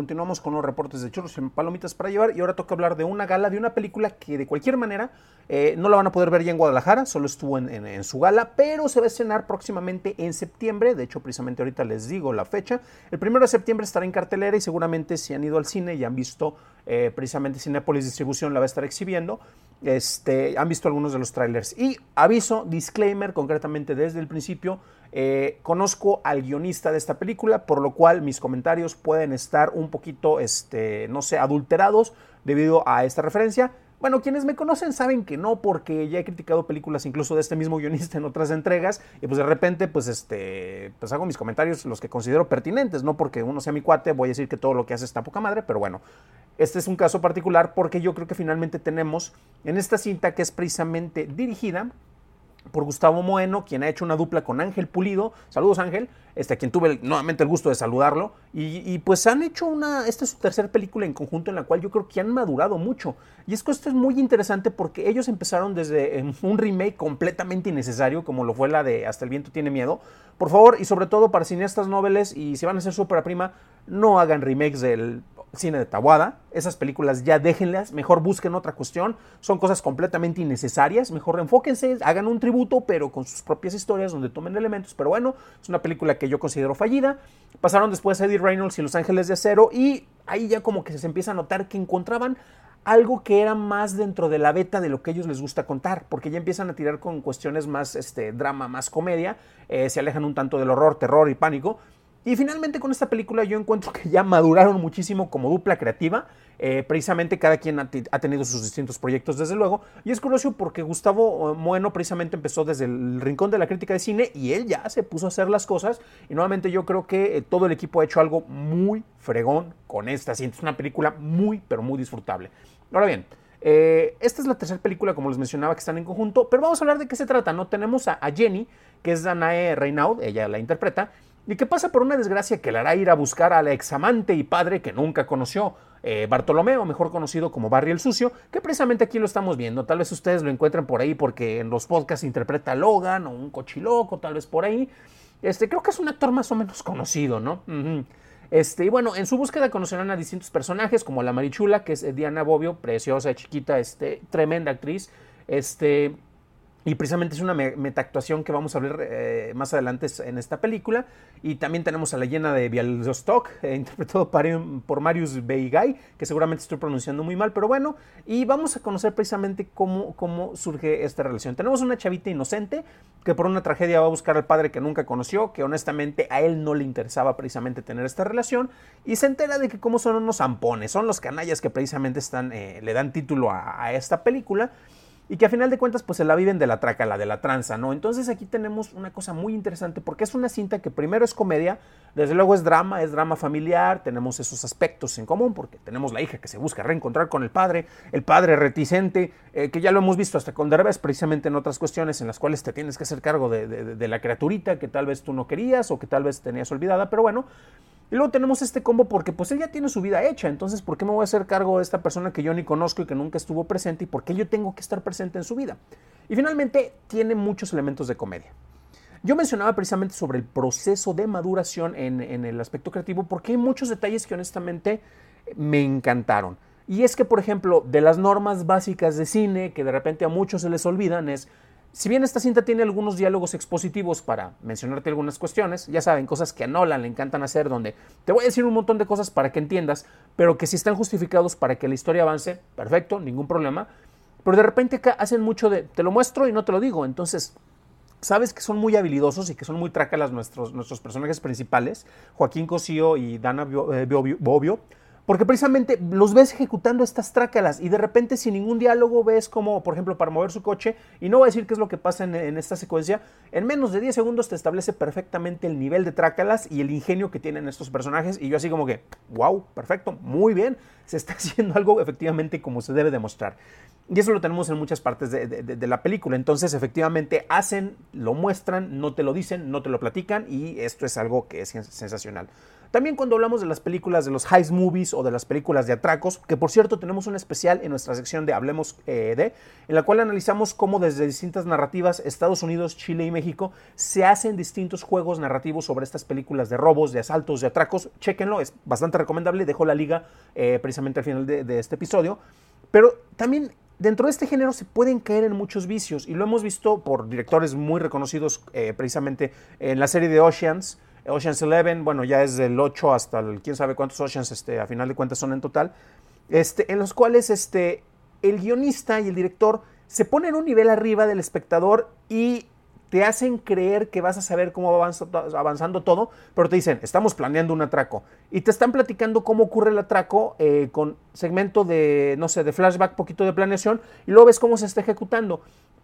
Continuamos con los reportes de churros y palomitas para llevar y ahora toca hablar de una gala, de una película que de cualquier manera eh, no la van a poder ver ya en Guadalajara, solo estuvo en, su gala, pero se va a estrenar próximamente en septiembre, de hecho precisamente ahorita les digo la fecha, el primero de septiembre estará en cartelera y seguramente si han ido al cine y han visto eh, precisamente Cinepolis Distribución la va a estar exhibiendo, este, han visto algunos de los trailers. Y aviso, disclaimer, concretamente desde el principio, eh, conozco al guionista de esta película, por lo cual mis comentarios pueden estar un poquito, este, no sé, adulterados debido a esta referencia. Bueno, quienes me conocen saben que no, porque ya he criticado películas incluso de este mismo guionista en otras entregas, y pues de repente, pues este, pues hago mis comentarios los que considero pertinentes, no porque uno sea mi cuate, voy a decir que todo lo que hace está poca madre, pero bueno, este es un caso particular porque yo creo que finalmente tenemos en esta cinta que es precisamente dirigida por Gustavo Moeno, quien ha hecho una dupla con Ángel Pulido. Saludos Ángel, este, a quien tuve nuevamente el gusto de saludarlo. Y, pues han hecho una, esta es su tercera película en conjunto en la cual yo creo que han madurado mucho. Y es que esto es muy interesante porque ellos empezaron desde eh, un remake completamente innecesario, como lo fue la de Hasta el viento tiene miedo. Por favor, y sobre todo para cineastas noveles, y si van a hacer su prima, no hagan remakes del cine de Tawada. Esas películas ya déjenlas, mejor busquen otra cuestión. Son cosas completamente innecesarias. Mejor enfóquense, hagan un tributo, pero con sus propias historias donde tomen elementos. Pero bueno, es una película que yo considero fallida. Pasaron después Eddie Reynolds y Los Ángeles de Acero, y ahí ya como que se empieza a notar que encontraban algo que era más dentro de la beta de lo que ellos les gusta contar, porque ya empiezan a tirar con cuestiones más este, drama, más comedia, eh, se alejan un tanto del horror, terror y pánico. Y finalmente con esta película yo encuentro que ya maduraron muchísimo como dupla creativa. Eh, precisamente cada quien ha, tenido sus distintos proyectos desde luego. Y es curioso porque Gustavo eh, Bueno precisamente empezó desde el rincón de la crítica de cine y él ya se puso a hacer las cosas. Y nuevamente yo creo que eh, todo el equipo ha hecho algo muy fregón con esta cinta. Es una película muy pero muy disfrutable. Ahora bien, esta es la tercera película, como les mencionaba, que están en conjunto, pero vamos a hablar de qué se trata, ¿no? Tenemos a, a Jenny, que es Danae Reynaud, ella la interpreta, y que pasa por una desgracia que le hará ir a buscar al examante y padre que nunca conoció, eh, Bartolomeo, mejor conocido como Barry el Sucio, que precisamente aquí lo estamos viendo. Tal vez ustedes lo encuentren por ahí porque en los podcasts interpreta a Logan o un cochiloco, tal vez por ahí. Este, creo que es un actor más o menos conocido, ¿no? Este, y bueno, en su búsqueda conocerán a distintos personajes, como la Marichula, que es eh, Diana Bobbio, preciosa, chiquita, este, tremenda actriz. Este, y precisamente es una me- metaactuación que vamos a ver eh, más adelante en esta película. Y también tenemos a la llena de Bialystok, eh, interpretado por Marius Beigay, que seguramente estoy pronunciando muy mal, pero bueno. Y vamos a conocer precisamente cómo, cómo surge esta relación. Tenemos una chavita inocente que por una tragedia va a buscar al padre que nunca conoció, que honestamente a él no le interesaba precisamente tener esta relación. Y se entera de que como son unos zampones, son los canallas que precisamente están, eh, le dan título a esta película y que a final de cuentas pues se la viven de la traca, la de la tranza, ¿no? Entonces aquí tenemos una cosa muy interesante porque es una cinta que primero es comedia, desde luego es drama, es drama familiar, tenemos esos aspectos en común porque tenemos la hija que se busca reencontrar con el padre, el padre reticente, eh, que ya lo hemos visto hasta con Derbez precisamente en otras cuestiones en las cuales te tienes que hacer cargo de, de- de la criaturita que tal vez tú no querías o que tal vez tenías olvidada, pero bueno, y luego tenemos este combo porque pues él ya tiene su vida hecha, entonces ¿por qué me voy a hacer cargo de esta persona que yo ni conozco y que nunca estuvo presente y por qué yo tengo que estar presente en su vida? Y finalmente tiene muchos elementos de comedia. Yo mencionaba precisamente sobre el proceso de maduración en, en el aspecto creativo porque hay muchos detalles que honestamente me encantaron. Y es que, por ejemplo, de las normas básicas de cine que de repente a muchos se les olvidan es, si bien esta cinta tiene algunos diálogos expositivos para mencionarte algunas cuestiones, ya saben, cosas que a Nolan le encantan hacer, donde te voy a decir un montón de cosas para que entiendas, pero que si están justificados para que la historia avance, perfecto, ningún problema. Pero de repente acá hacen mucho de, te lo muestro y no te lo digo, entonces sabes que son muy habilidosos y que son muy trácalas nuestros, nuestros personajes principales, Joaquín Cosío y Dana eh, Bobbio, porque precisamente los ves ejecutando estas trácalas y de repente sin ningún diálogo ves como, por ejemplo, para mover su coche, y no voy a decir qué es lo que pasa en, esta secuencia, en menos de 10 segundos te establece perfectamente el nivel de trácalas y el ingenio que tienen estos personajes, y yo así como que, wow, perfecto, muy bien, se está haciendo algo efectivamente como se debe demostrar. Y eso lo tenemos en muchas partes de, de, la película. Entonces, efectivamente, hacen, lo muestran, no te lo dicen, no te lo platican, y esto es algo que es sensacional. También cuando hablamos de las películas de los heist movies o de las películas de atracos, que por cierto tenemos un especial en nuestra sección de Hablemos eh, de, en la cual analizamos cómo desde distintas narrativas, Estados Unidos, Chile y México, se hacen distintos juegos narrativos sobre estas películas de robos, de asaltos, de atracos. Chéquenlo, es bastante recomendable, dejo la liga eh, precisamente al final de, este episodio. Pero también dentro de este género se pueden caer en muchos vicios y lo hemos visto por directores muy reconocidos eh, precisamente en la serie de Oceans, Ocean's Eleven, bueno, ya es del 8 hasta el quién sabe cuántos Oceans, este, a final de cuentas son en total, este, en los cuales este, el guionista y el director se ponen un nivel arriba del espectador y te hacen creer que vas a saber cómo va avanzando todo, pero te dicen, estamos planeando un atraco. Y te están platicando cómo ocurre el atraco eh, con segmento de, no sé, de flashback, poquito de planeación, y luego ves cómo se está ejecutando.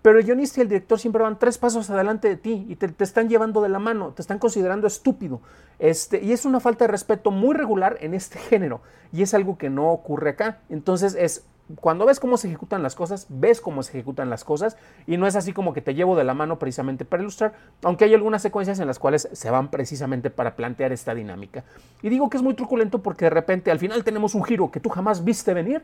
Pero el guionista y el director siempre van tres pasos adelante de ti y te, están llevando de la mano, te están considerando estúpido. Este, y es una falta de respeto muy regular en este género y es algo que no ocurre acá. Entonces es cuando ves cómo se ejecutan las cosas, ves cómo se ejecutan las cosas y no es así como que te llevo de la mano precisamente para ilustrar, aunque hay algunas secuencias en las cuales se van precisamente para plantear esta dinámica. Y digo que es muy truculento porque de repente al final tenemos un giro que tú jamás viste venir,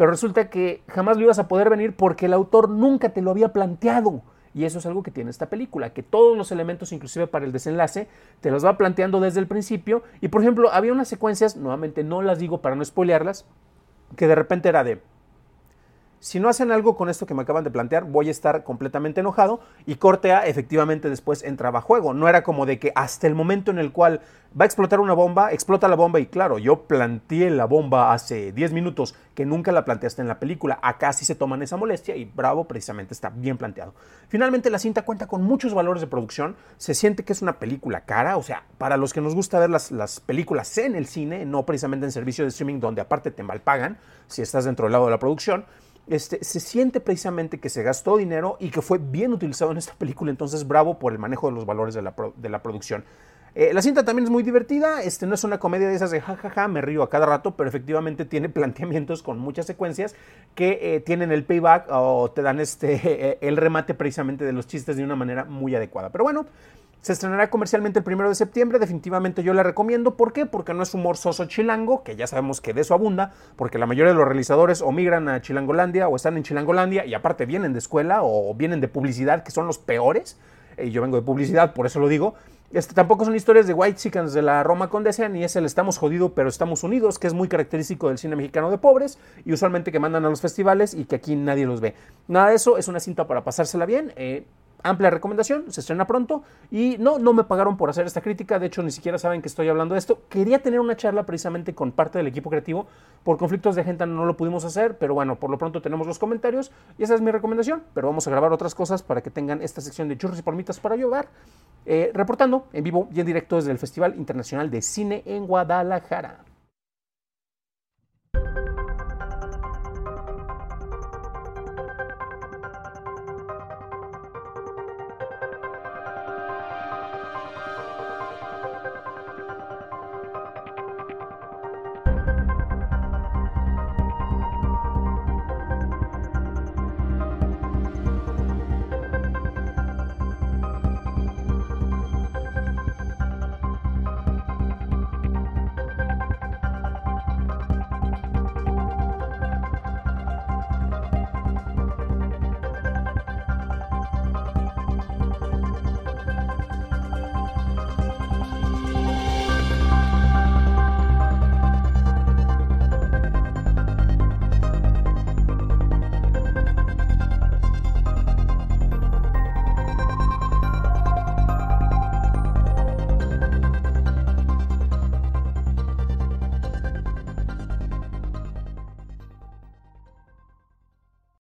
pero resulta que jamás lo ibas a poder venir porque el autor nunca te lo había planteado. Y eso es algo que tiene esta película, que todos los elementos, inclusive para el desenlace, te los va planteando desde el principio. Y por ejemplo, había unas secuencias, nuevamente no las digo para no spoilearlas, que de repente era de, si no hacen algo con esto que me acaban de plantear, voy a estar completamente enojado y Cortea efectivamente después entraba a juego. No era como de que hasta el momento en el cual va a explotar una bomba, explota la bomba y claro, yo planteé la bomba hace 10 minutos, que nunca la planteaste en la película. Acá sí se toman esa molestia y bravo, precisamente está bien planteado. Finalmente la cinta cuenta con muchos valores de producción, se siente que es una película cara, o sea, para los que nos gusta ver las, las películas en el cine, no precisamente en servicio de streaming donde aparte te malpagan si estás dentro del lado de la producción. Este, se siente precisamente que se gastó dinero y que fue bien utilizado en esta película, entonces bravo por el manejo de los valores de la, producción. Eh, la cinta también es muy divertida, este, no es una comedia de esas de jajaja, me río a cada rato, pero efectivamente tiene planteamientos con muchas secuencias que eh, tienen el payback o te dan este, el remate precisamente de los chistes de una manera muy adecuada. Pero bueno, se estrenará comercialmente el primero de septiembre. Definitivamente yo la recomiendo. ¿Por qué? Porque no es humor soso chilango, que ya sabemos que de eso abunda, porque la mayoría de los realizadores o migran a Chilangolandia o están en Chilangolandia y aparte vienen de escuela o vienen de publicidad, que son los peores. Y eh, yo vengo de publicidad, por eso lo digo. Este, tampoco son historias de White Chickens de la Roma Condesa, ni es el estamos jodido pero estamos unidos, que es muy característico del cine mexicano de pobres y usualmente que mandan a los festivales y que aquí nadie los ve. Nada de eso, es una cinta para pasársela bien. Eh, amplia recomendación, se estrena pronto y no, no me pagaron por hacer esta crítica, de hecho ni siquiera saben que estoy hablando de esto. Quería tener una charla precisamente con parte del equipo creativo, por conflictos de agenda no lo pudimos hacer, pero bueno, por lo pronto tenemos los comentarios y esa es mi recomendación, pero vamos a grabar otras cosas para que tengan esta sección de churros y palmitas para ayudar, eh, reportando en vivo y en directo desde el Festival Internacional de Cine en Guadalajara.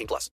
18 plus.